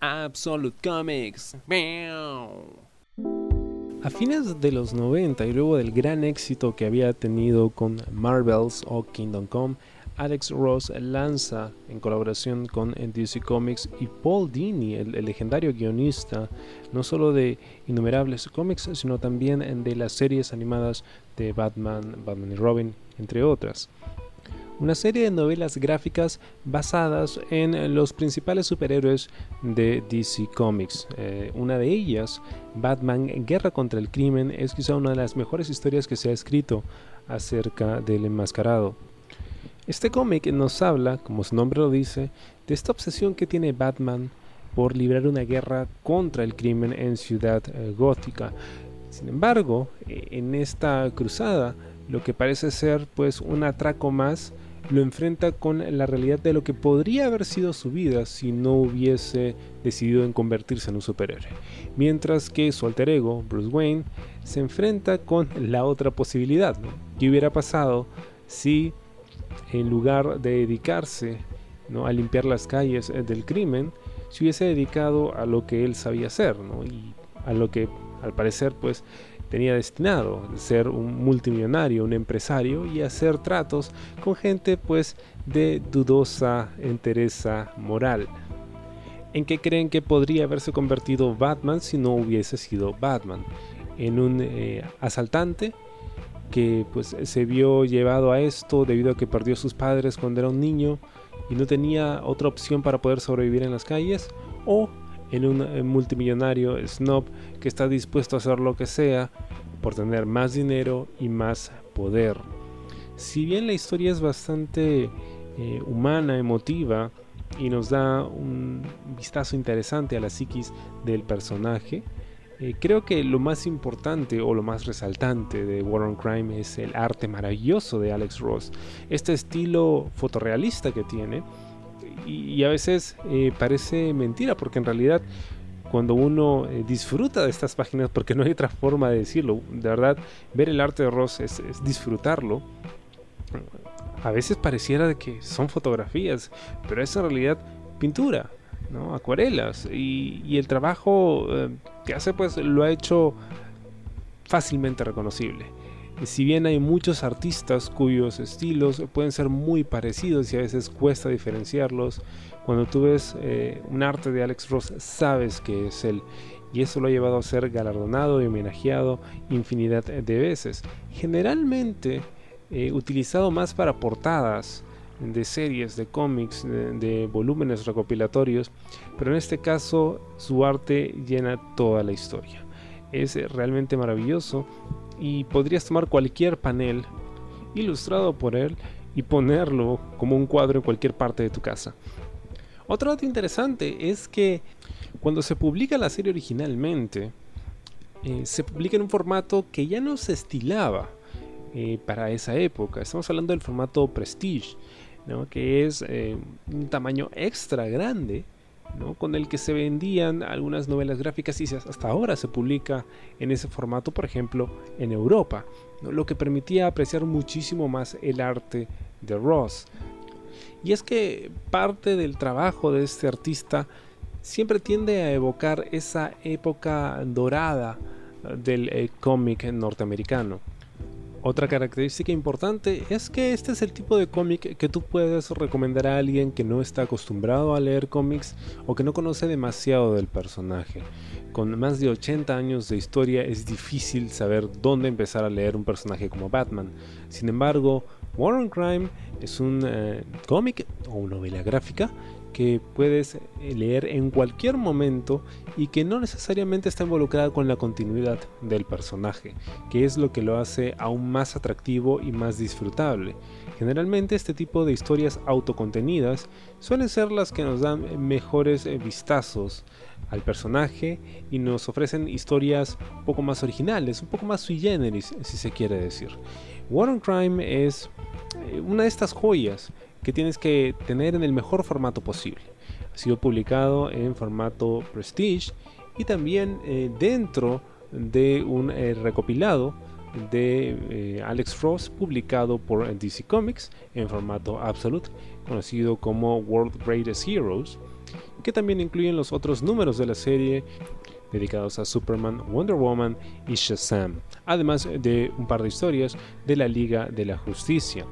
Absolute Comics. A fines de los 90 y luego del gran éxito que había tenido con Marvels o Kingdom Come, Alex Ross lanza en colaboración con DC Comics y Paul Dini, el, legendario guionista, no solo de innumerables cómics, sino también de las series animadas de Batman, Batman y Robin, entre otras una serie de novelas gráficas basadas en los principales superhéroes de DC Comics. Eh, una de ellas, Batman Guerra contra el Crimen, es quizá una de las mejores historias que se ha escrito acerca del enmascarado. Este cómic nos habla, como su nombre lo dice, de esta obsesión que tiene Batman por librar una guerra contra el crimen en Ciudad eh, Gótica. Sin embargo, eh, en esta cruzada, lo que parece ser pues un atraco más lo enfrenta con la realidad de lo que podría haber sido su vida si no hubiese decidido en convertirse en un superhéroe. Mientras que su alter ego, Bruce Wayne, se enfrenta con la otra posibilidad. ¿Qué hubiera pasado si en lugar de dedicarse ¿no? a limpiar las calles eh, del crimen, se hubiese dedicado a lo que él sabía hacer y a lo que al parecer pues tenía destinado ser un multimillonario, un empresario y hacer tratos con gente pues de dudosa entereza moral. ¿En qué creen que podría haberse convertido Batman si no hubiese sido Batman? En un eh, asaltante que pues se vio llevado a esto debido a que perdió a sus padres cuando era un niño y no tenía otra opción para poder sobrevivir en las calles o en un eh, multimillonario snob que está dispuesto a hacer lo que sea por tener más dinero y más poder. Si bien la historia es bastante eh, humana, emotiva y nos da un vistazo interesante a la psiquis del personaje, eh, creo que lo más importante o lo más resaltante de War on Crime es el arte maravilloso de Alex Ross. Este estilo fotorrealista que tiene y, a veces eh, parece mentira porque en realidad cuando uno eh, disfruta de estas páginas, porque no hay otra forma de decirlo, de verdad, ver el arte de Ross es, disfrutarlo. A veces pareciera de que son fotografías, pero es en realidad pintura, ¿no? acuarelas. Y, el trabajo eh, que hace, pues lo ha hecho fácilmente reconocible si bien hay muchos artistas cuyos estilos pueden ser muy parecidos y a veces cuesta diferenciarlos, cuando tú ves eh, un arte de Alex Ross sabes que es él y eso lo ha llevado a ser galardonado y homenajeado infinidad de veces. Generalmente eh, utilizado más para portadas de series, de cómics, de volúmenes recopilatorios, pero en este caso su arte llena toda la historia. Es realmente maravilloso y podrías tomar cualquier panel ilustrado por él y ponerlo como un cuadro en cualquier parte de tu casa. Otro dato interesante es que cuando se publica la serie originalmente, eh, se publica en un formato que ya no se estilaba eh, para esa época. Estamos hablando del formato Prestige, que es eh, un tamaño extra grande con el que se vendían algunas novelas gráficas y hasta ahora se publica en ese formato, por ejemplo, en Europa, lo que permitía apreciar muchísimo más el arte de Ross. Y es que parte del trabajo de este artista siempre tiende a evocar esa época dorada del eh, cómic norteamericano. Otra característica importante es que este es el tipo de cómic que tú puedes recomendar a alguien que no está acostumbrado a leer cómics o que no conoce demasiado del personaje. Con más de 80 años de historia es difícil saber dónde empezar a leer un personaje como Batman. Sin embargo, War on Crime es un eh, cómic o novela gráfica que puedes eh, leer en cualquier momento y que no necesariamente está involucrada con la continuidad del personaje, que es lo que lo hace aún más atractivo y más disfrutable. Generalmente este tipo de historias autocontenidas suelen ser las que nos dan mejores eh, vistazos al personaje y nos ofrecen historias un poco más originales, un poco más sui generis, si se quiere decir. War on Crime es eh, una de estas joyas que tienes que tener en el mejor formato posible. Ha sido publicado en formato Prestige y también eh, dentro de un eh, recopilado de eh, Alex Ross publicado por DC Comics en formato Absolute, conocido como World Greatest Heroes, que también incluyen los otros números de la serie dedicados a Superman, Wonder Woman y Shazam, además de un par de historias de la Liga de la Justicia.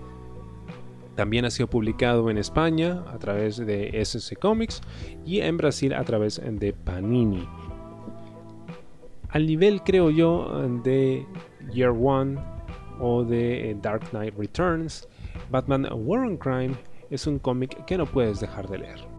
También ha sido publicado en España a través de SC Comics y en Brasil a través de Panini. Al nivel, creo yo, de Year One o de Dark Knight Returns, Batman War on Crime es un cómic que no puedes dejar de leer.